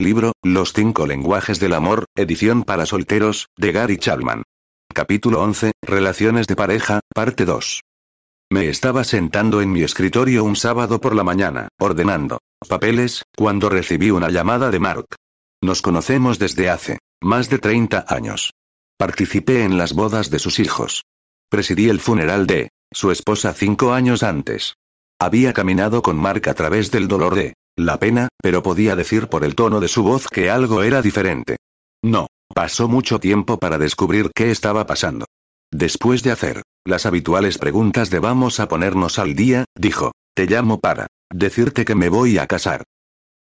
Libro, Los cinco lenguajes del amor, edición para solteros, de Gary Chapman. Capítulo 11, Relaciones de pareja, parte 2. Me estaba sentando en mi escritorio un sábado por la mañana, ordenando papeles, cuando recibí una llamada de Mark. Nos conocemos desde hace más de 30 años. Participé en las bodas de sus hijos. Presidí el funeral de su esposa cinco años antes. Había caminado con Mark a través del dolor de la pena, pero podía decir por el tono de su voz que algo era diferente. No, pasó mucho tiempo para descubrir qué estaba pasando. Después de hacer las habituales preguntas de vamos a ponernos al día, dijo, te llamo para decirte que me voy a casar.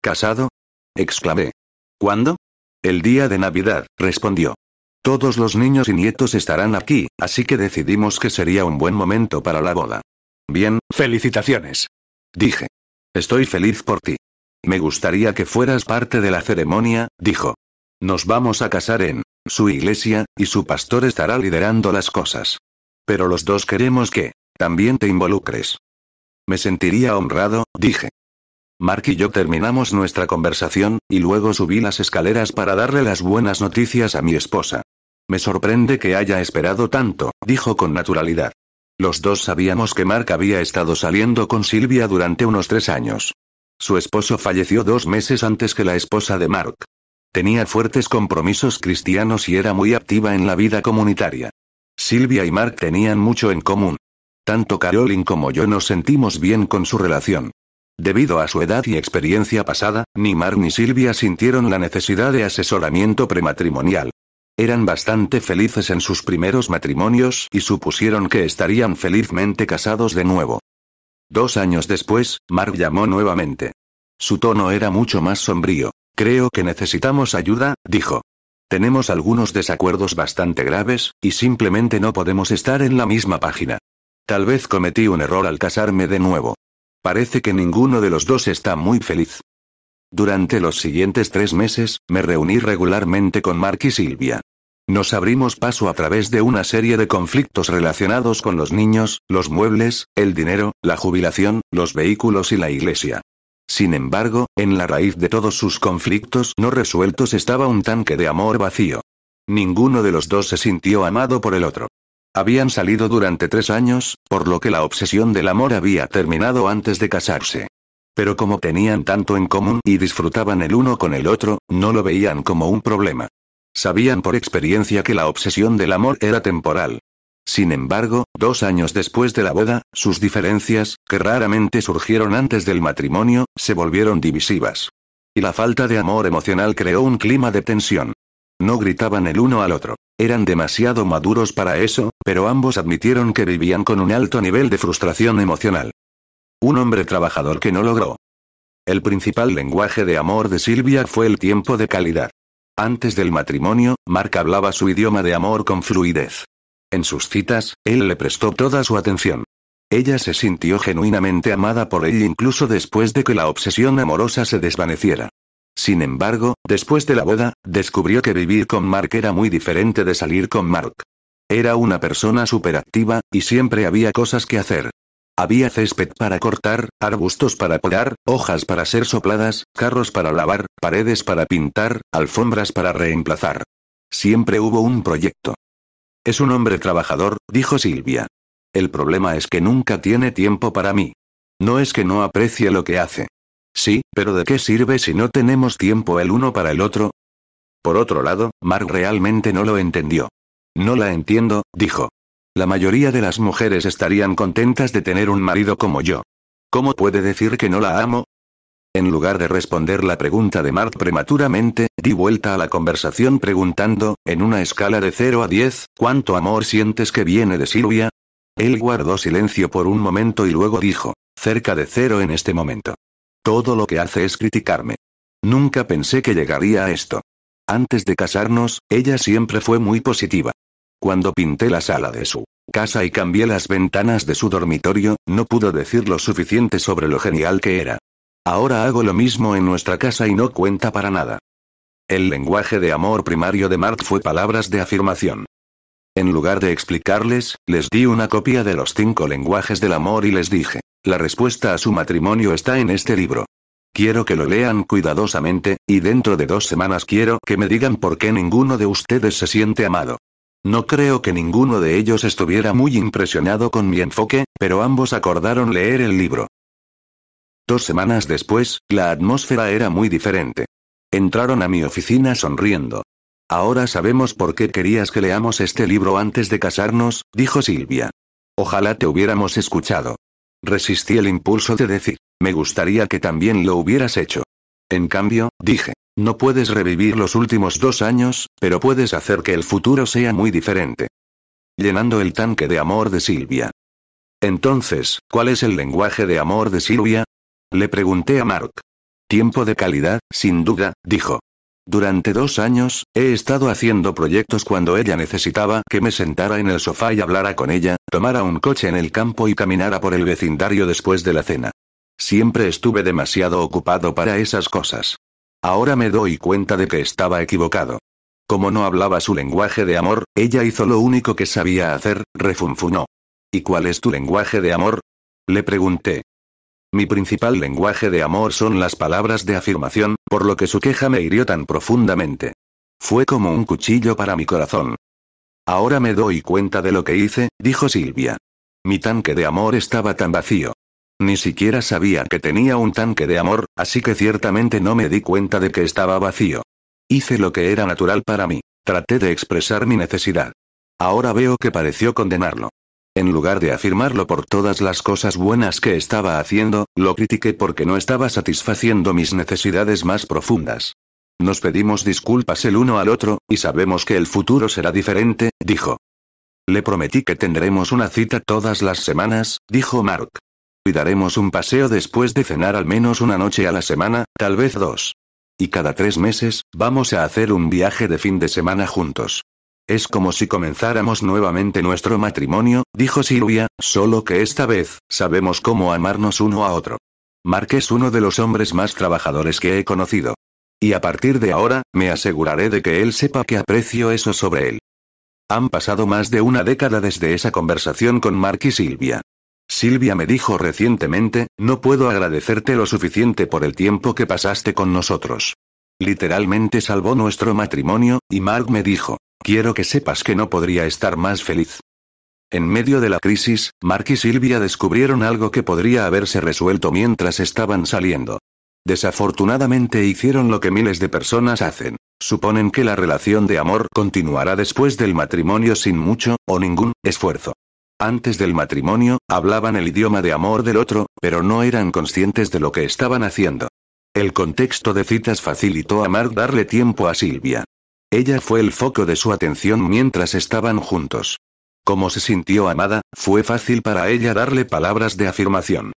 ¿Casado? exclamé. ¿Cuándo? El día de Navidad, respondió. Todos los niños y nietos estarán aquí, así que decidimos que sería un buen momento para la boda. Bien, felicitaciones. Dije. Estoy feliz por ti. Me gustaría que fueras parte de la ceremonia, dijo. Nos vamos a casar en su iglesia, y su pastor estará liderando las cosas. Pero los dos queremos que también te involucres. Me sentiría honrado, dije. Mark y yo terminamos nuestra conversación, y luego subí las escaleras para darle las buenas noticias a mi esposa. Me sorprende que haya esperado tanto, dijo con naturalidad. Los dos sabíamos que Mark había estado saliendo con Silvia durante unos tres años. Su esposo falleció dos meses antes que la esposa de Mark. Tenía fuertes compromisos cristianos y era muy activa en la vida comunitaria. Silvia y Mark tenían mucho en común. Tanto Caroline como yo nos sentimos bien con su relación. Debido a su edad y experiencia pasada, ni Mark ni Silvia sintieron la necesidad de asesoramiento prematrimonial. Eran bastante felices en sus primeros matrimonios y supusieron que estarían felizmente casados de nuevo. Dos años después, Mark llamó nuevamente. Su tono era mucho más sombrío. Creo que necesitamos ayuda, dijo. Tenemos algunos desacuerdos bastante graves, y simplemente no podemos estar en la misma página. Tal vez cometí un error al casarme de nuevo. Parece que ninguno de los dos está muy feliz. Durante los siguientes tres meses, me reuní regularmente con Mark y Silvia. Nos abrimos paso a través de una serie de conflictos relacionados con los niños, los muebles, el dinero, la jubilación, los vehículos y la iglesia. Sin embargo, en la raíz de todos sus conflictos no resueltos estaba un tanque de amor vacío. Ninguno de los dos se sintió amado por el otro. Habían salido durante tres años, por lo que la obsesión del amor había terminado antes de casarse. Pero como tenían tanto en común y disfrutaban el uno con el otro, no lo veían como un problema. Sabían por experiencia que la obsesión del amor era temporal. Sin embargo, dos años después de la boda, sus diferencias, que raramente surgieron antes del matrimonio, se volvieron divisivas. Y la falta de amor emocional creó un clima de tensión. No gritaban el uno al otro. Eran demasiado maduros para eso, pero ambos admitieron que vivían con un alto nivel de frustración emocional. Un hombre trabajador que no logró. El principal lenguaje de amor de Silvia fue el tiempo de calidad. Antes del matrimonio, Mark hablaba su idioma de amor con fluidez. En sus citas, él le prestó toda su atención. Ella se sintió genuinamente amada por él incluso después de que la obsesión amorosa se desvaneciera. Sin embargo, después de la boda, descubrió que vivir con Mark era muy diferente de salir con Mark. Era una persona superactiva, y siempre había cosas que hacer. Había césped para cortar, arbustos para podar, hojas para ser sopladas, carros para lavar, paredes para pintar, alfombras para reemplazar. Siempre hubo un proyecto. Es un hombre trabajador, dijo Silvia. El problema es que nunca tiene tiempo para mí. No es que no aprecie lo que hace. Sí, pero ¿de qué sirve si no tenemos tiempo el uno para el otro? Por otro lado, Mark realmente no lo entendió. No la entiendo, dijo. La mayoría de las mujeres estarían contentas de tener un marido como yo. ¿Cómo puede decir que no la amo? En lugar de responder la pregunta de Mark prematuramente, di vuelta a la conversación preguntando, en una escala de 0 a 10, ¿cuánto amor sientes que viene de Silvia? Él guardó silencio por un momento y luego dijo, cerca de cero en este momento. Todo lo que hace es criticarme. Nunca pensé que llegaría a esto. Antes de casarnos, ella siempre fue muy positiva. Cuando pinté la sala de su casa y cambié las ventanas de su dormitorio, no pudo decir lo suficiente sobre lo genial que era. Ahora hago lo mismo en nuestra casa y no cuenta para nada. El lenguaje de amor primario de Mark fue palabras de afirmación. En lugar de explicarles, les di una copia de los cinco lenguajes del amor y les dije, la respuesta a su matrimonio está en este libro. Quiero que lo lean cuidadosamente, y dentro de dos semanas quiero que me digan por qué ninguno de ustedes se siente amado. No creo que ninguno de ellos estuviera muy impresionado con mi enfoque, pero ambos acordaron leer el libro. Dos semanas después, la atmósfera era muy diferente. Entraron a mi oficina sonriendo. Ahora sabemos por qué querías que leamos este libro antes de casarnos, dijo Silvia. Ojalá te hubiéramos escuchado. Resistí el impulso de decir, me gustaría que también lo hubieras hecho. En cambio, dije, no puedes revivir los últimos dos años, pero puedes hacer que el futuro sea muy diferente. Llenando el tanque de amor de Silvia. Entonces, ¿cuál es el lenguaje de amor de Silvia? Le pregunté a Mark. Tiempo de calidad, sin duda, dijo. Durante dos años, he estado haciendo proyectos cuando ella necesitaba que me sentara en el sofá y hablara con ella, tomara un coche en el campo y caminara por el vecindario después de la cena. Siempre estuve demasiado ocupado para esas cosas. Ahora me doy cuenta de que estaba equivocado. Como no hablaba su lenguaje de amor, ella hizo lo único que sabía hacer, refunfunó. ¿Y cuál es tu lenguaje de amor? Le pregunté. Mi principal lenguaje de amor son las palabras de afirmación, por lo que su queja me hirió tan profundamente. Fue como un cuchillo para mi corazón. Ahora me doy cuenta de lo que hice, dijo Silvia. Mi tanque de amor estaba tan vacío. Ni siquiera sabía que tenía un tanque de amor, así que ciertamente no me di cuenta de que estaba vacío. Hice lo que era natural para mí. Traté de expresar mi necesidad. Ahora veo que pareció condenarlo. En lugar de afirmarlo por todas las cosas buenas que estaba haciendo, lo critiqué porque no estaba satisfaciendo mis necesidades más profundas. Nos pedimos disculpas el uno al otro, y sabemos que el futuro será diferente, dijo. Le prometí que tendremos una cita todas las semanas, dijo Mark. Y daremos un paseo después de cenar al menos una noche a la semana, tal vez dos. Y cada tres meses, vamos a hacer un viaje de fin de semana juntos. Es como si comenzáramos nuevamente nuestro matrimonio, dijo Silvia, solo que esta vez, sabemos cómo amarnos uno a otro. Mark es uno de los hombres más trabajadores que he conocido. Y a partir de ahora, me aseguraré de que él sepa que aprecio eso sobre él. Han pasado más de una década desde esa conversación con Mark y Silvia. Silvia me dijo recientemente, no puedo agradecerte lo suficiente por el tiempo que pasaste con nosotros. Literalmente salvó nuestro matrimonio, y Mark me dijo, quiero que sepas que no podría estar más feliz. En medio de la crisis, Mark y Silvia descubrieron algo que podría haberse resuelto mientras estaban saliendo. Desafortunadamente hicieron lo que miles de personas hacen. Suponen que la relación de amor continuará después del matrimonio sin mucho, o ningún, esfuerzo. Antes del matrimonio, hablaban el idioma de amor del otro, pero no eran conscientes de lo que estaban haciendo. El contexto de citas facilitó a Mark darle tiempo a Silvia. Ella fue el foco de su atención mientras estaban juntos. Como se sintió amada, fue fácil para ella darle palabras de afirmación.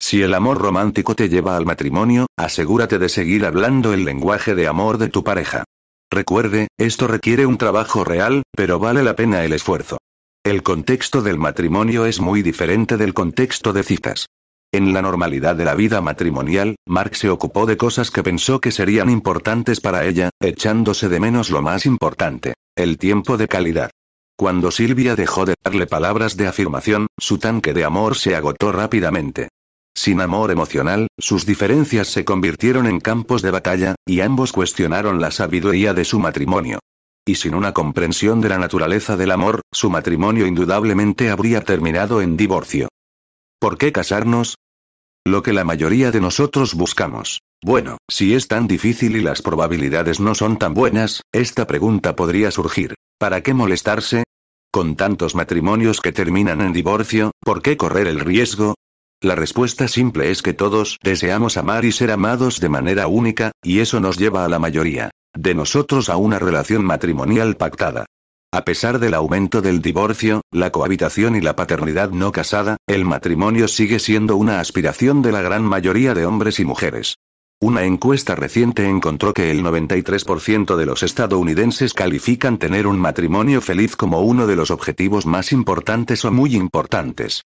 Si el amor romántico te lleva al matrimonio, asegúrate de seguir hablando el lenguaje de amor de tu pareja. Recuerde, esto requiere un trabajo real, pero vale la pena el esfuerzo. El contexto del matrimonio es muy diferente del contexto de citas. En la normalidad de la vida matrimonial, Mark se ocupó de cosas que pensó que serían importantes para ella, echándose de menos lo más importante, el tiempo de calidad. Cuando Silvia dejó de darle palabras de afirmación, su tanque de amor se agotó rápidamente. Sin amor emocional, sus diferencias se convirtieron en campos de batalla, y ambos cuestionaron la sabiduría de su matrimonio. Y sin una comprensión de la naturaleza del amor, su matrimonio indudablemente habría terminado en divorcio. ¿Por qué casarnos? Lo que la mayoría de nosotros buscamos. Bueno, si es tan difícil y las probabilidades no son tan buenas, esta pregunta podría surgir. ¿Para qué molestarse? Con tantos matrimonios que terminan en divorcio, ¿por qué correr el riesgo? La respuesta simple es que todos deseamos amar y ser amados de manera única, y eso nos lleva a la mayoría de nosotros a una relación matrimonial pactada. A pesar del aumento del divorcio, la cohabitación y la paternidad no casada, el matrimonio sigue siendo una aspiración de la gran mayoría de hombres y mujeres. Una encuesta reciente encontró que el 93% de los estadounidenses califican tener un matrimonio feliz como uno de los objetivos más importantes o muy importantes.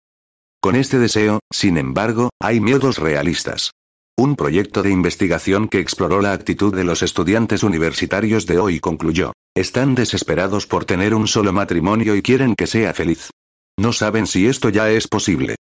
Con este deseo, sin embargo, hay miedos realistas. Un proyecto de investigación que exploró la actitud de los estudiantes universitarios de hoy concluyó, están desesperados por tener un solo matrimonio y quieren que sea feliz. No saben si esto ya es posible.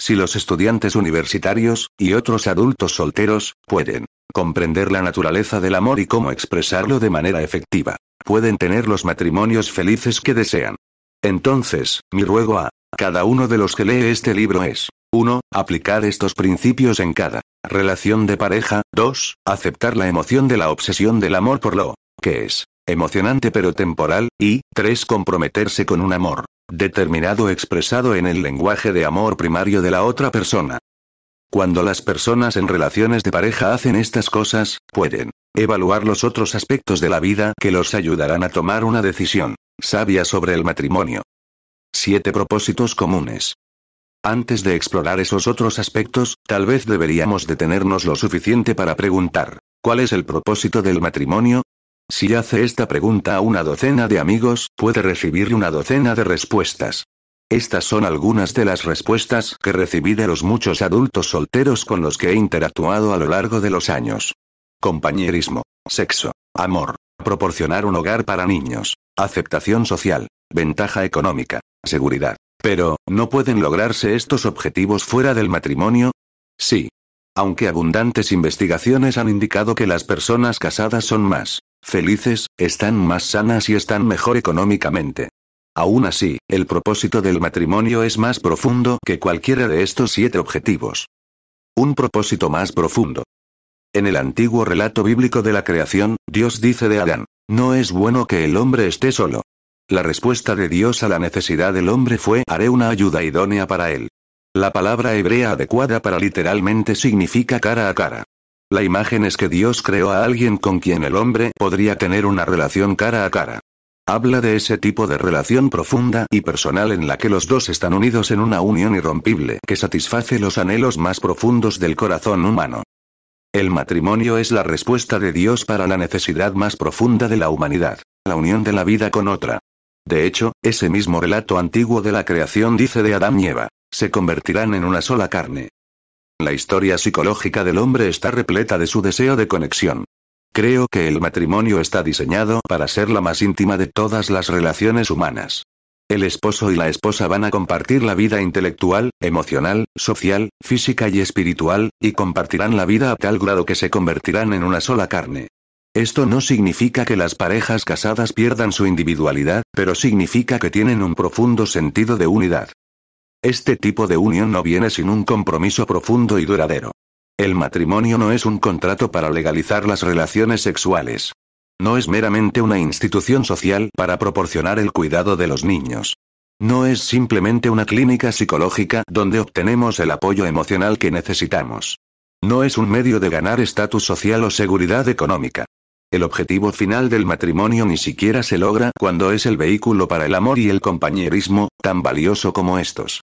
Si los estudiantes universitarios, y otros adultos solteros, pueden comprender la naturaleza del amor y cómo expresarlo de manera efectiva, pueden tener los matrimonios felices que desean. Entonces, mi ruego a cada uno de los que lee este libro es 1. Aplicar estos principios en cada relación de pareja. 2. Aceptar la emoción de la obsesión del amor por lo que es emocionante pero temporal. Y 3. Comprometerse con un amor determinado expresado en el lenguaje de amor primario de la otra persona. Cuando las personas en relaciones de pareja hacen estas cosas, pueden evaluar los otros aspectos de la vida que los ayudarán a tomar una decisión sabia sobre el matrimonio. Siete propósitos comunes. Antes de explorar esos otros aspectos, tal vez deberíamos detenernos lo suficiente para preguntar, ¿cuál es el propósito del matrimonio? Si hace esta pregunta a una docena de amigos, puede recibir una docena de respuestas. Estas son algunas de las respuestas que recibí de los muchos adultos solteros con los que he interactuado a lo largo de los años. Compañerismo, sexo, amor, proporcionar un hogar para niños, aceptación social, ventaja económica, seguridad. Pero, ¿no pueden lograrse estos objetivos fuera del matrimonio? Sí. Aunque abundantes investigaciones han indicado que las personas casadas son más felices, están más sanas y están mejor económicamente. Aún así, el propósito del matrimonio es más profundo que cualquiera de estos siete objetivos. Un propósito más profundo. En el antiguo relato bíblico de la creación, Dios dice de Adán, no es bueno que el hombre esté solo. La respuesta de Dios a la necesidad del hombre fue haré una ayuda idónea para él. La palabra hebrea adecuada para literalmente significa cara a cara. La imagen es que Dios creó a alguien con quien el hombre podría tener una relación cara a cara. Habla de ese tipo de relación profunda y personal en la que los dos están unidos en una unión irrompible que satisface los anhelos más profundos del corazón humano. El matrimonio es la respuesta de Dios para la necesidad más profunda de la humanidad, la unión de la vida con otra. De hecho, ese mismo relato antiguo de la creación dice de Adán y Eva, se convertirán en una sola carne. La historia psicológica del hombre está repleta de su deseo de conexión. Creo que el matrimonio está diseñado para ser la más íntima de todas las relaciones humanas. El esposo y la esposa van a compartir la vida intelectual, emocional, social, física y espiritual, y compartirán la vida a tal grado que se convertirán en una sola carne. Esto no significa que las parejas casadas pierdan su individualidad, pero significa que tienen un profundo sentido de unidad. Este tipo de unión no viene sin un compromiso profundo y duradero. El matrimonio no es un contrato para legalizar las relaciones sexuales. No es meramente una institución social para proporcionar el cuidado de los niños. No es simplemente una clínica psicológica donde obtenemos el apoyo emocional que necesitamos. No es un medio de ganar estatus social o seguridad económica. El objetivo final del matrimonio ni siquiera se logra cuando es el vehículo para el amor y el compañerismo, tan valioso como estos.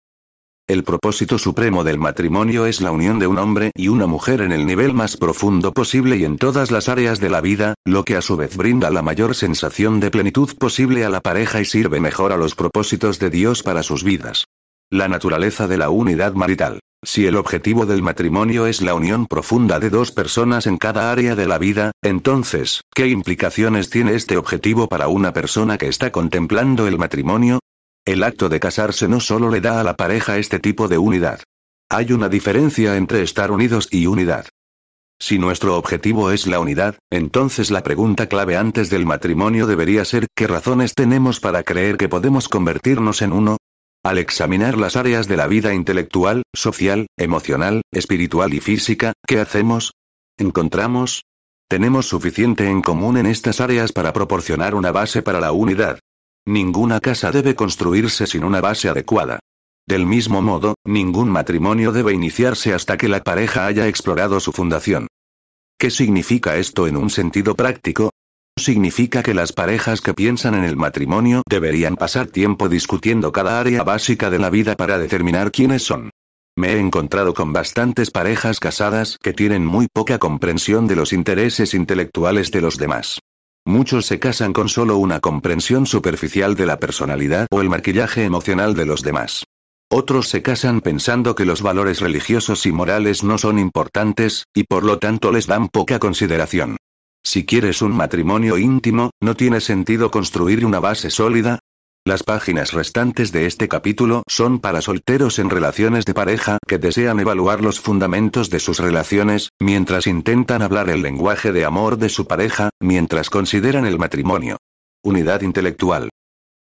El propósito supremo del matrimonio es la unión de un hombre y una mujer en el nivel más profundo posible y en todas las áreas de la vida, lo que a su vez brinda la mayor sensación de plenitud posible a la pareja y sirve mejor a los propósitos de Dios para sus vidas. La naturaleza de la unidad marital. Si el objetivo del matrimonio es la unión profunda de dos personas en cada área de la vida, entonces, ¿qué implicaciones tiene este objetivo para una persona que está contemplando el matrimonio? El acto de casarse no solo le da a la pareja este tipo de unidad. Hay una diferencia entre estar unidos y unidad. Si nuestro objetivo es la unidad, entonces la pregunta clave antes del matrimonio debería ser ¿qué razones tenemos para creer que podemos convertirnos en uno? Al examinar las áreas de la vida intelectual, social, emocional, espiritual y física, ¿qué hacemos? ¿Encontramos? Tenemos suficiente en común en estas áreas para proporcionar una base para la unidad. Ninguna casa debe construirse sin una base adecuada. Del mismo modo, ningún matrimonio debe iniciarse hasta que la pareja haya explorado su fundación. ¿Qué significa esto en un sentido práctico? Significa que las parejas que piensan en el matrimonio deberían pasar tiempo discutiendo cada área básica de la vida para determinar quiénes son. Me he encontrado con bastantes parejas casadas que tienen muy poca comprensión de los intereses intelectuales de los demás. Muchos se casan con solo una comprensión superficial de la personalidad o el maquillaje emocional de los demás. Otros se casan pensando que los valores religiosos y morales no son importantes, y por lo tanto les dan poca consideración. Si quieres un matrimonio íntimo, ¿no tiene sentido construir una base sólida? Las páginas restantes de este capítulo son para solteros en relaciones de pareja que desean evaluar los fundamentos de sus relaciones, mientras intentan hablar el lenguaje de amor de su pareja, mientras consideran el matrimonio. Unidad intelectual.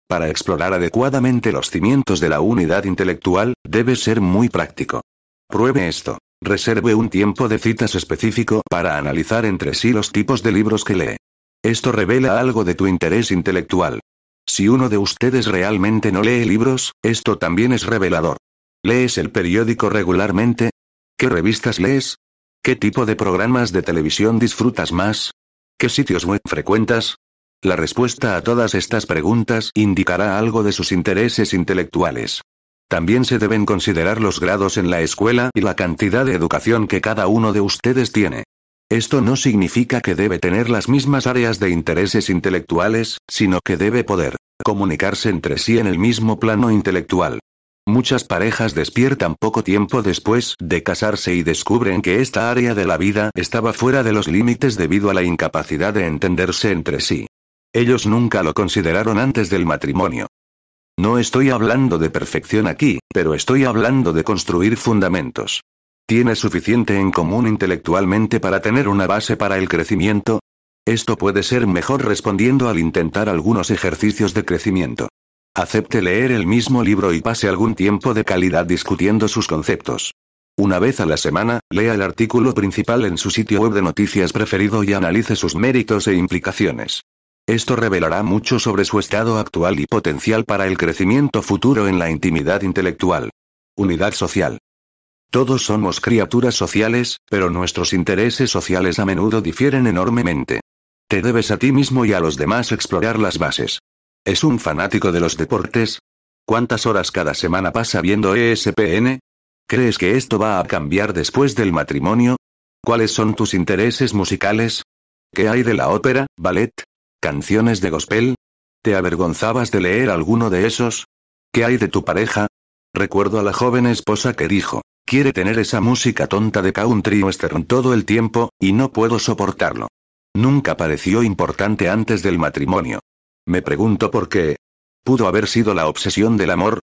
Para explorar adecuadamente los cimientos de la unidad intelectual, debe ser muy práctico. Pruebe esto. Reserve un tiempo de citas específico para analizar entre sí los tipos de libros que lee. Esto revela algo de tu interés intelectual. Si uno de ustedes realmente no lee libros, esto también es revelador. ¿Lees el periódico regularmente? ¿Qué revistas lees? ¿Qué tipo de programas de televisión disfrutas más? ¿Qué sitios web frecuentas? La respuesta a todas estas preguntas indicará algo de sus intereses intelectuales. También se deben considerar los grados en la escuela y la cantidad de educación que cada uno de ustedes tiene. Esto no significa que debe tener las mismas áreas de intereses intelectuales, sino que debe poder comunicarse entre sí en el mismo plano intelectual. Muchas parejas despiertan poco tiempo después de casarse y descubren que esta área de la vida estaba fuera de los límites debido a la incapacidad de entenderse entre sí. Ellos nunca lo consideraron antes del matrimonio. No estoy hablando de perfección aquí, pero estoy hablando de construir fundamentos. ¿Tienes suficiente en común intelectualmente para tener una base para el crecimiento? Esto puede ser mejor respondiendo al intentar algunos ejercicios de crecimiento. Acepte leer el mismo libro y pase algún tiempo de calidad discutiendo sus conceptos. Una vez a la semana, lea el artículo principal en su sitio web de noticias preferido y analice sus méritos e implicaciones. Esto revelará mucho sobre su estado actual y potencial para el crecimiento futuro en la intimidad intelectual. Unidad social. Todos somos criaturas sociales, pero nuestros intereses sociales a menudo difieren enormemente. Te debes a ti mismo y a los demás explorar las bases. ¿Es un fanático de los deportes? ¿Cuántas horas cada semana pasa viendo ESPN? ¿Crees que esto va a cambiar después del matrimonio? ¿Cuáles son tus intereses musicales? ¿Qué hay de la ópera, ballet? ¿Canciones de gospel? ¿Te avergonzabas de leer alguno de esos? ¿Qué hay de tu pareja? Recuerdo a la joven esposa que dijo, Quiere tener esa música tonta de country western todo el tiempo, y no puedo soportarlo. Nunca pareció importante antes del matrimonio. Me pregunto por qué. ¿Pudo haber sido la obsesión del amor?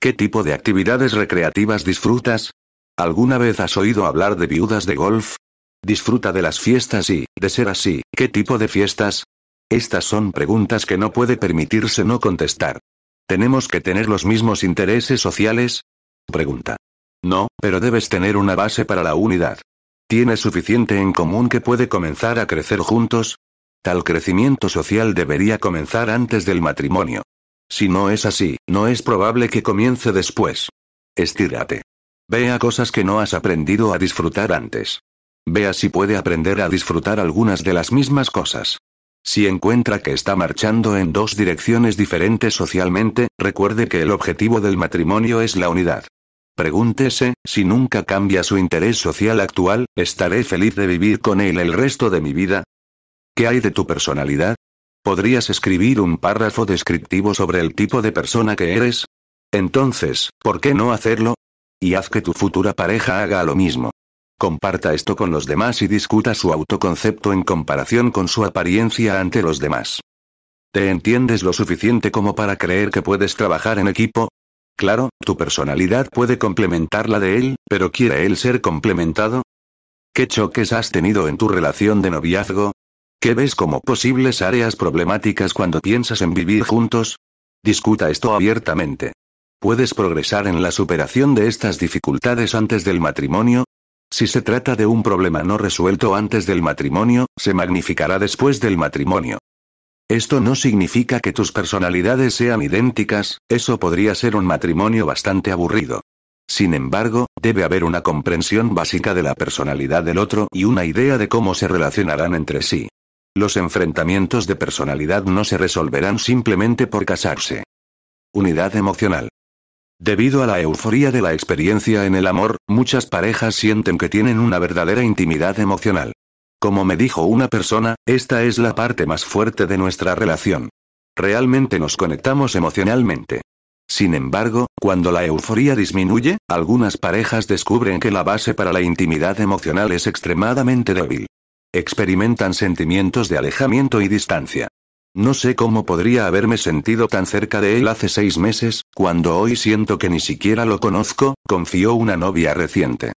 ¿Qué tipo de actividades recreativas disfrutas? ¿Alguna vez has oído hablar de viudas de golf? Disfruta de las fiestas y, de ser así, ¿qué tipo de fiestas? Estas son preguntas que no puede permitirse no contestar. ¿Tenemos que tener los mismos intereses sociales? Pregunta. No, pero debes tener una base para la unidad. ¿Tienes suficiente en común que puede comenzar a crecer juntos? Tal crecimiento social debería comenzar antes del matrimonio. Si no es así, no es probable que comience después. Estírate. Vea cosas que no has aprendido a disfrutar antes. Vea si puede aprender a disfrutar algunas de las mismas cosas. Si encuentra que está marchando en dos direcciones diferentes socialmente, recuerde que el objetivo del matrimonio es la unidad. Pregúntese, si nunca cambia su interés social actual, ¿estaré feliz de vivir con él el resto de mi vida? ¿Qué hay de tu personalidad? ¿Podrías escribir un párrafo descriptivo sobre el tipo de persona que eres? Entonces, ¿por qué no hacerlo? Y haz que tu futura pareja haga lo mismo. Comparta esto con los demás y discuta su autoconcepto en comparación con su apariencia ante los demás. ¿Te entiendes lo suficiente como para creer que puedes trabajar en equipo? Claro, tu personalidad puede complementar la de él, pero ¿quiere él ser complementado? ¿Qué choques has tenido en tu relación de noviazgo? ¿Qué ves como posibles áreas problemáticas cuando piensas en vivir juntos? Discuta esto abiertamente. ¿Puedes progresar en la superación de estas dificultades antes del matrimonio? Si se trata de un problema no resuelto antes del matrimonio, se magnificará después del matrimonio. Esto no significa que tus personalidades sean idénticas, eso podría ser un matrimonio bastante aburrido. Sin embargo, debe haber una comprensión básica de la personalidad del otro y una idea de cómo se relacionarán entre sí. Los enfrentamientos de personalidad no se resolverán simplemente por casarse. Unidad emocional. Debido a la euforía de la experiencia en el amor, muchas parejas sienten que tienen una verdadera intimidad emocional. Como me dijo una persona, esta es la parte más fuerte de nuestra relación. Realmente nos conectamos emocionalmente. Sin embargo, cuando la euforía disminuye, algunas parejas descubren que la base para la intimidad emocional es extremadamente débil. Experimentan sentimientos de alejamiento y distancia. No sé cómo podría haberme sentido tan cerca de él hace seis meses, cuando hoy siento que ni siquiera lo conozco, confió una novia reciente.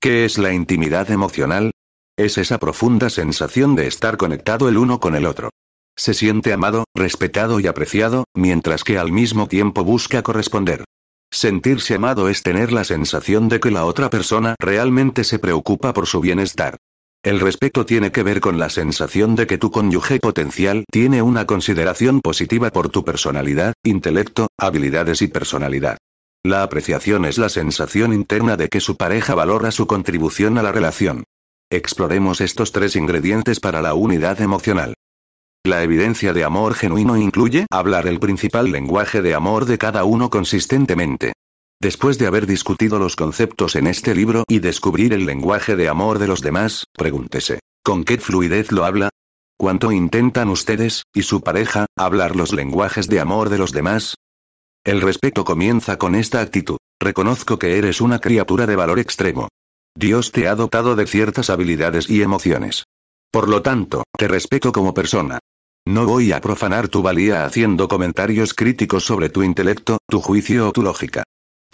¿Qué es la intimidad emocional? Es esa profunda sensación de estar conectado el uno con el otro. Se siente amado, respetado y apreciado, mientras que al mismo tiempo busca corresponder. Sentirse amado es tener la sensación de que la otra persona realmente se preocupa por su bienestar. El respeto tiene que ver con la sensación de que tu cónyuge potencial tiene una consideración positiva por tu personalidad, intelecto, habilidades y personalidad. La apreciación es la sensación interna de que su pareja valora su contribución a la relación. Exploremos estos tres ingredientes para la unidad emocional. La evidencia de amor genuino incluye hablar el principal lenguaje de amor de cada uno consistentemente. Después de haber discutido los conceptos en este libro y descubrir el lenguaje de amor de los demás, pregúntese, ¿con qué fluidez lo habla? ¿Cuánto intentan ustedes, y su pareja, hablar los lenguajes de amor de los demás? El respeto comienza con esta actitud. Reconozco que eres una criatura de valor extremo. Dios te ha dotado de ciertas habilidades y emociones. Por lo tanto, te respeto como persona. No voy a profanar tu valía haciendo comentarios críticos sobre tu intelecto, tu juicio o tu lógica.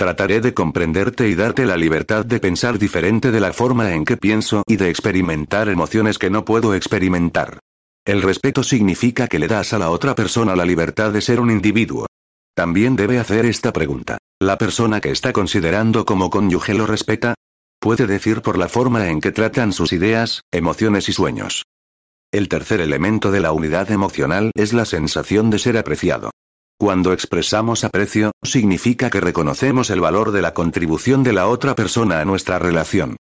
Trataré de comprenderte y darte la libertad de pensar diferente de la forma en que pienso y de experimentar emociones que no puedo experimentar. El respeto significa que le das a la otra persona la libertad de ser un individuo. También debe hacer esta pregunta. ¿La persona que está considerando como cónyuge lo respeta? Puede decir por la forma en que tratan sus ideas, emociones y sueños. El tercer elemento de la unidad emocional es la sensación de ser apreciado. Cuando expresamos aprecio, significa que reconocemos el valor de la contribución de la otra persona a nuestra relación.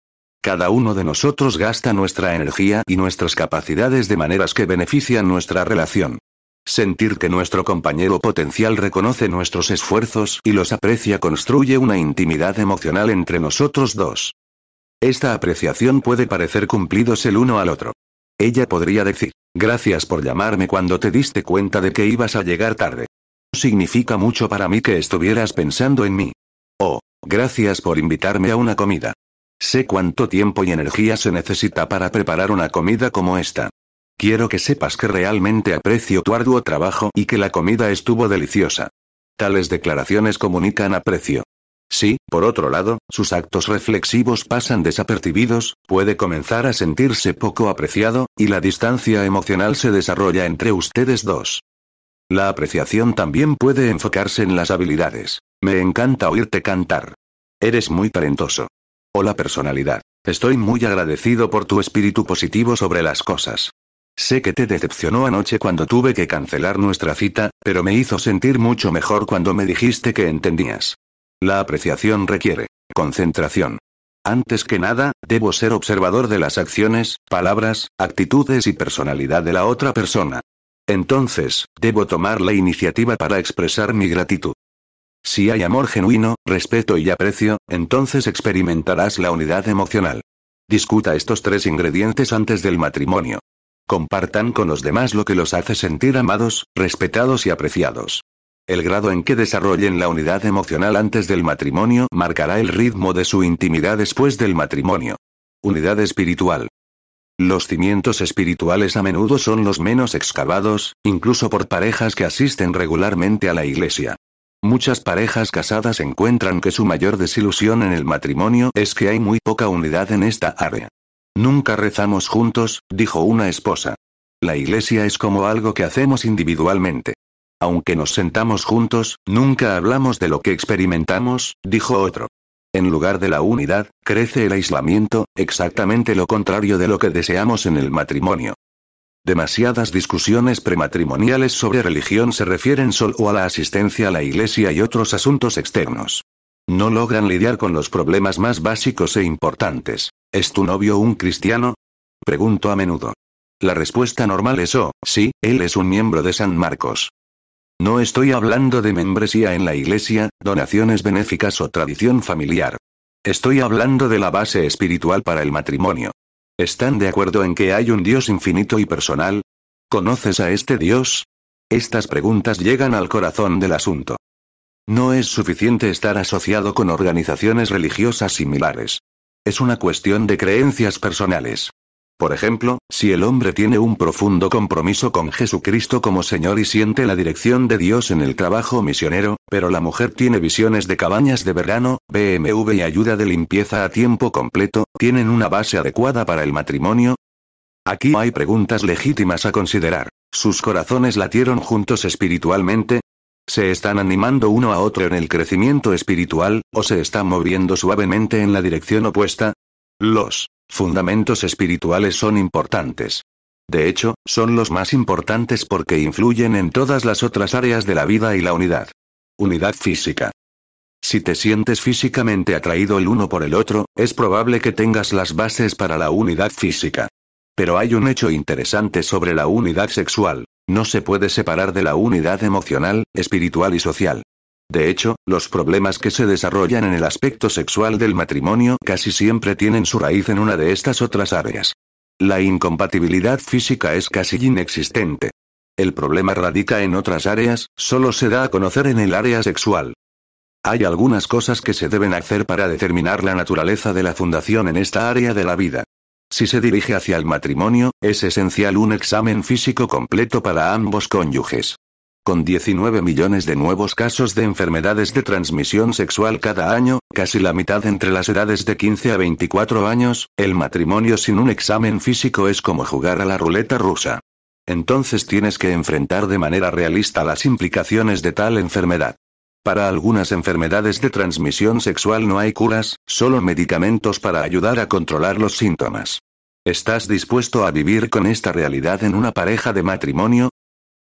Cada uno de nosotros gasta nuestra energía y nuestras capacidades de maneras que benefician nuestra relación. Sentir que nuestro compañero potencial reconoce nuestros esfuerzos y los aprecia construye una intimidad emocional entre nosotros dos. Esta apreciación puede parecer cumplidos el uno al otro. Ella podría decir, gracias por llamarme cuando te diste cuenta de que ibas a llegar tarde. Significa mucho para mí que estuvieras pensando en mí. Oh, gracias por invitarme a una comida. Sé cuánto tiempo y energía se necesita para preparar una comida como esta. Quiero que sepas que realmente aprecio tu arduo trabajo y que la comida estuvo deliciosa. Tales declaraciones comunican aprecio. Si, por otro lado, sus actos reflexivos pasan desapercibidos, puede comenzar a sentirse poco apreciado, y la distancia emocional se desarrolla entre ustedes dos. La apreciación también puede enfocarse en las habilidades. Me encanta oírte cantar. Eres muy talentoso. O la personalidad. Estoy muy agradecido por tu espíritu positivo sobre las cosas. Sé que te decepcionó anoche cuando tuve que cancelar nuestra cita, pero me hizo sentir mucho mejor cuando me dijiste que entendías. La apreciación requiere concentración. Antes que nada, debo ser observador de las acciones, palabras, actitudes y personalidad de la otra persona. Entonces, debo tomar la iniciativa para expresar mi gratitud. Si hay amor genuino, respeto y aprecio, entonces experimentarás la unidad emocional. Discuta estos tres ingredientes antes del matrimonio. Compartan con los demás lo que los hace sentir amados, respetados y apreciados. El grado en que desarrollen la unidad emocional antes del matrimonio marcará el ritmo de su intimidad después del matrimonio. Unidad espiritual. Los cimientos espirituales a menudo son los menos excavados, incluso por parejas que asisten regularmente a la iglesia. Muchas parejas casadas encuentran que su mayor desilusión en el matrimonio es que hay muy poca unidad en esta área. Nunca rezamos juntos, dijo una esposa. La iglesia es como algo que hacemos individualmente. Aunque nos sentamos juntos, nunca hablamos de lo que experimentamos, dijo otro. En lugar de la unidad, crece el aislamiento, exactamente lo contrario de lo que deseamos en el matrimonio. Demasiadas discusiones prematrimoniales sobre religión se refieren solo a la asistencia a la iglesia y otros asuntos externos. No logran lidiar con los problemas más básicos e importantes. ¿Es tu novio un cristiano? Pregunto a menudo. La respuesta normal es oh, sí, él es un miembro de San Marcos. No estoy hablando de membresía en la iglesia, donaciones benéficas o tradición familiar. Estoy hablando de la base espiritual para el matrimonio. ¿Están de acuerdo en que hay un Dios infinito y personal? ¿Conoces a este Dios? Estas preguntas llegan al corazón del asunto. No es suficiente estar asociado con organizaciones religiosas similares. Es una cuestión de creencias personales. Por ejemplo, si el hombre tiene un profundo compromiso con Jesucristo como Señor y siente la dirección de Dios en el trabajo misionero, pero la mujer tiene visiones de cabañas de verano, BMW y ayuda de limpieza a tiempo completo, ¿tienen una base adecuada para el matrimonio? Aquí hay preguntas legítimas a considerar. ¿Sus corazones latieron juntos espiritualmente? ¿Se están animando uno a otro en el crecimiento espiritual, o se están moviendo suavemente en la dirección opuesta? Los fundamentos espirituales son importantes. De hecho, son los más importantes porque influyen en todas las otras áreas de la vida y la unidad. Unidad física. Si te sientes físicamente atraído el uno por el otro, es probable que tengas las bases para la unidad física. Pero hay un hecho interesante sobre la unidad sexual. No se puede separar de la unidad emocional, espiritual y social. De hecho, los problemas que se desarrollan en el aspecto sexual del matrimonio casi siempre tienen su raíz en una de estas otras áreas. La incompatibilidad física es casi inexistente. El problema radica en otras áreas, solo se da a conocer en el área sexual. Hay algunas cosas que se deben hacer para determinar la naturaleza de la fundación en esta área de la vida. Si se dirige hacia el matrimonio, es esencial un examen físico completo para ambos cónyuges. Con 19 millones de nuevos casos de enfermedades de transmisión sexual cada año, casi la mitad entre las edades de 15 a 24 años, el matrimonio sin un examen físico es como jugar a la ruleta rusa. Entonces tienes que enfrentar de manera realista las implicaciones de tal enfermedad. Para algunas enfermedades de transmisión sexual no hay curas, solo medicamentos para ayudar a controlar los síntomas. ¿Estás dispuesto a vivir con esta realidad en una pareja de matrimonio?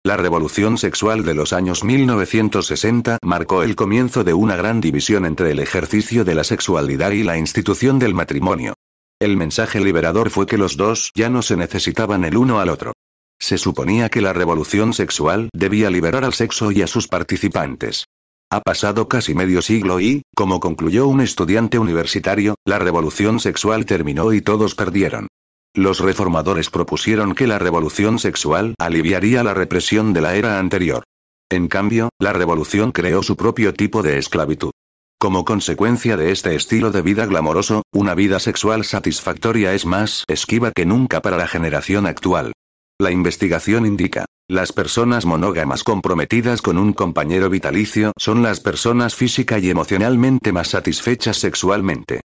La revolución sexual de los años 1960 marcó el comienzo de una gran división entre el ejercicio de la sexualidad y la institución del matrimonio. El mensaje liberador fue que los dos ya no se necesitaban el uno al otro. Se suponía que la revolución sexual debía liberar al sexo y a sus participantes. Ha pasado casi medio siglo y, como concluyó un estudiante universitario, la revolución sexual terminó y todos perdieron. Los reformadores propusieron que la revolución sexual aliviaría la represión de la era anterior. En cambio, la revolución creó su propio tipo de esclavitud. Como consecuencia de este estilo de vida glamoroso, una vida sexual satisfactoria es más esquiva que nunca para la generación actual. La investigación indica, las personas monógamas comprometidas con un compañero vitalicio son las personas física y emocionalmente más satisfechas sexualmente.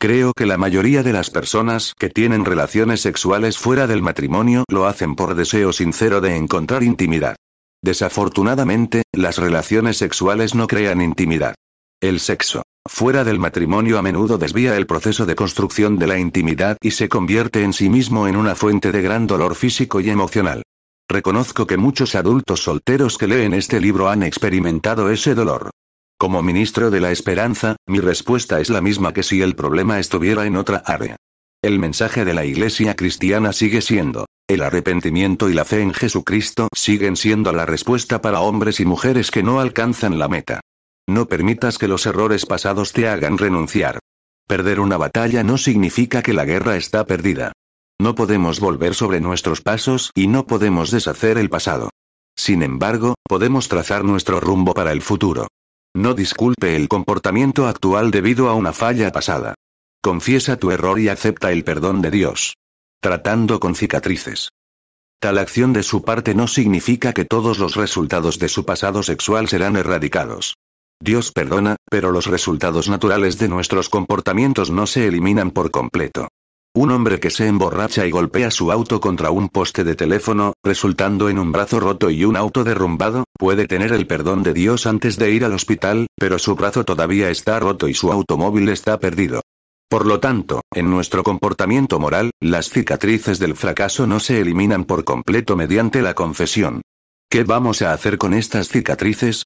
Creo que la mayoría de las personas que tienen relaciones sexuales fuera del matrimonio lo hacen por deseo sincero de encontrar intimidad. Desafortunadamente, las relaciones sexuales no crean intimidad. El sexo, fuera del matrimonio a menudo desvía el proceso de construcción de la intimidad y se convierte en sí mismo en una fuente de gran dolor físico y emocional. Reconozco que muchos adultos solteros que leen este libro han experimentado ese dolor. Como ministro de la esperanza, mi respuesta es la misma que si el problema estuviera en otra área. El mensaje de la Iglesia cristiana sigue siendo, el arrepentimiento y la fe en Jesucristo siguen siendo la respuesta para hombres y mujeres que no alcanzan la meta. No permitas que los errores pasados te hagan renunciar. Perder una batalla no significa que la guerra está perdida. No podemos volver sobre nuestros pasos y no podemos deshacer el pasado. Sin embargo, podemos trazar nuestro rumbo para el futuro. No disculpe el comportamiento actual debido a una falla pasada. Confiesa tu error y acepta el perdón de Dios. Tratando con cicatrices. Tal acción de su parte no significa que todos los resultados de su pasado sexual serán erradicados. Dios perdona, pero los resultados naturales de nuestros comportamientos no se eliminan por completo. Un hombre que se emborracha y golpea su auto contra un poste de teléfono, resultando en un brazo roto y un auto derrumbado, puede tener el perdón de Dios antes de ir al hospital, pero su brazo todavía está roto y su automóvil está perdido. Por lo tanto, en nuestro comportamiento moral, las cicatrices del fracaso no se eliminan por completo mediante la confesión. ¿Qué vamos a hacer con estas cicatrices?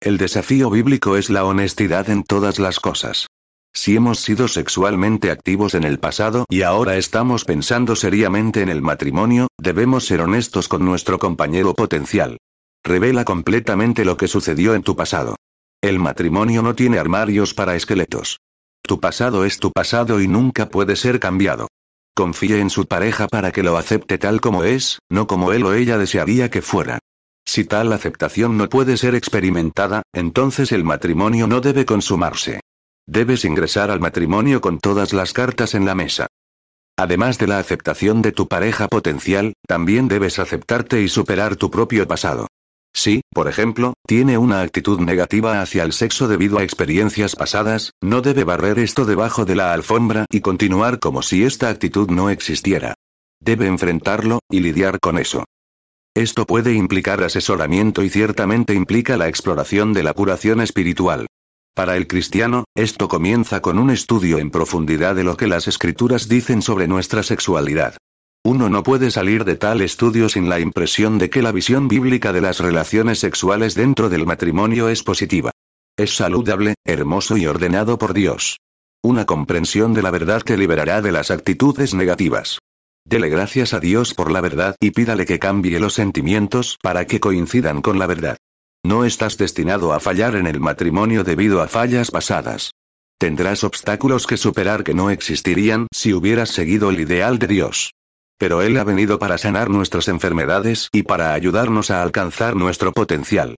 El desafío bíblico es la honestidad en todas las cosas. Si hemos sido sexualmente activos en el pasado y ahora estamos pensando seriamente en el matrimonio, debemos ser honestos con nuestro compañero potencial. Revela completamente lo que sucedió en tu pasado. El matrimonio no tiene armarios para esqueletos. Tu pasado es tu pasado y nunca puede ser cambiado. Confíe en su pareja para que lo acepte tal como es, no como él o ella desearía que fuera. Si tal aceptación no puede ser experimentada, entonces el matrimonio no debe consumarse. Debes ingresar al matrimonio con todas las cartas en la mesa. Además de la aceptación de tu pareja potencial, también debes aceptarte y superar tu propio pasado. Si, por ejemplo, tiene una actitud negativa hacia el sexo debido a experiencias pasadas, no debe barrer esto debajo de la alfombra y continuar como si esta actitud no existiera. Debe enfrentarlo, y lidiar con eso. Esto puede implicar asesoramiento y ciertamente implica la exploración de la curación espiritual. Para el cristiano, esto comienza con un estudio en profundidad de lo que las escrituras dicen sobre nuestra sexualidad. Uno no puede salir de tal estudio sin la impresión de que la visión bíblica de las relaciones sexuales dentro del matrimonio es positiva. Es saludable, hermoso y ordenado por Dios. Una comprensión de la verdad que liberará de las actitudes negativas. Dele gracias a Dios por la verdad y pídale que cambie los sentimientos para que coincidan con la verdad. No estás destinado a fallar en el matrimonio debido a fallas pasadas. Tendrás obstáculos que superar que no existirían si hubieras seguido el ideal de Dios. Pero Él ha venido para sanar nuestras enfermedades y para ayudarnos a alcanzar nuestro potencial.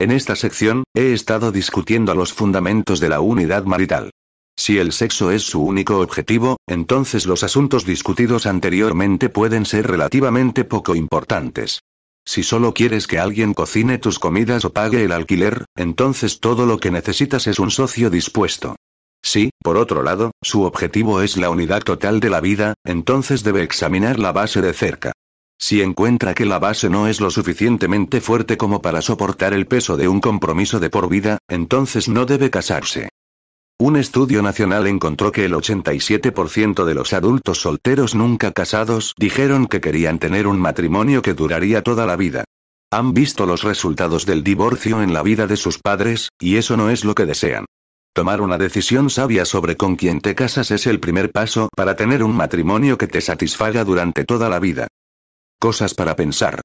En esta sección, he estado discutiendo los fundamentos de la unidad marital. Si el sexo es su único objetivo, entonces los asuntos discutidos anteriormente pueden ser relativamente poco importantes. Si solo quieres que alguien cocine tus comidas o pague el alquiler, entonces todo lo que necesitas es un socio dispuesto. Si, por otro lado, su objetivo es la unidad total de la vida, entonces debe examinar la base de cerca. Si encuentra que la base no es lo suficientemente fuerte como para soportar el peso de un compromiso de por vida, entonces no debe casarse. Un estudio nacional encontró que el 87% de los adultos solteros nunca casados dijeron que querían tener un matrimonio que duraría toda la vida. Han visto los resultados del divorcio en la vida de sus padres, y eso no es lo que desean. Tomar una decisión sabia sobre con quién te casas es el primer paso para tener un matrimonio que te satisfaga durante toda la vida. Cosas para pensar.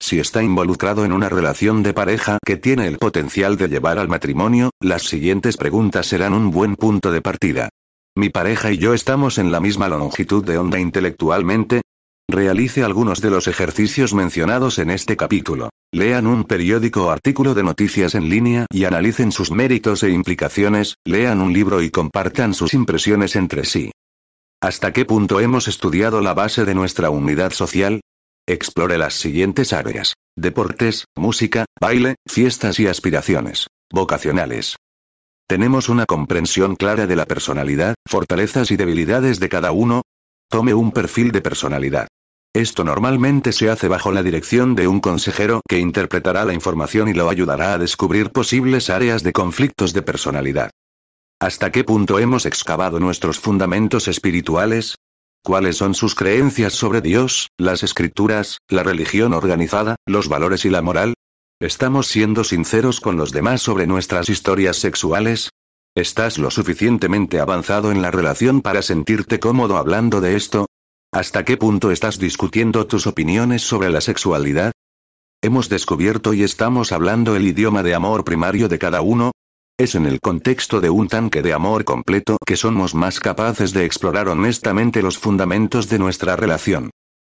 Si está involucrado en una relación de pareja que tiene el potencial de llevar al matrimonio, las siguientes preguntas serán un buen punto de partida. ¿Mi pareja y yo estamos en la misma longitud de onda intelectualmente? Realice algunos de los ejercicios mencionados en este capítulo. Lean un periódico o artículo de noticias en línea y analicen sus méritos e implicaciones, lean un libro y compartan sus impresiones entre sí. ¿Hasta qué punto hemos estudiado la base de nuestra unidad social? Explore las siguientes áreas. Deportes, música, baile, fiestas y aspiraciones. Vocacionales. ¿Tenemos una comprensión clara de la personalidad, fortalezas y debilidades de cada uno? Tome un perfil de personalidad. Esto normalmente se hace bajo la dirección de un consejero que interpretará la información y lo ayudará a descubrir posibles áreas de conflictos de personalidad. ¿Hasta qué punto hemos excavado nuestros fundamentos espirituales? ¿Cuáles son sus creencias sobre Dios, las escrituras, la religión organizada, los valores y la moral? ¿Estamos siendo sinceros con los demás sobre nuestras historias sexuales? ¿Estás lo suficientemente avanzado en la relación para sentirte cómodo hablando de esto? ¿Hasta qué punto estás discutiendo tus opiniones sobre la sexualidad? ¿Hemos descubierto y estamos hablando el idioma de amor primario de cada uno? Es en el contexto de un tanque de amor completo que somos más capaces de explorar honestamente los fundamentos de nuestra relación.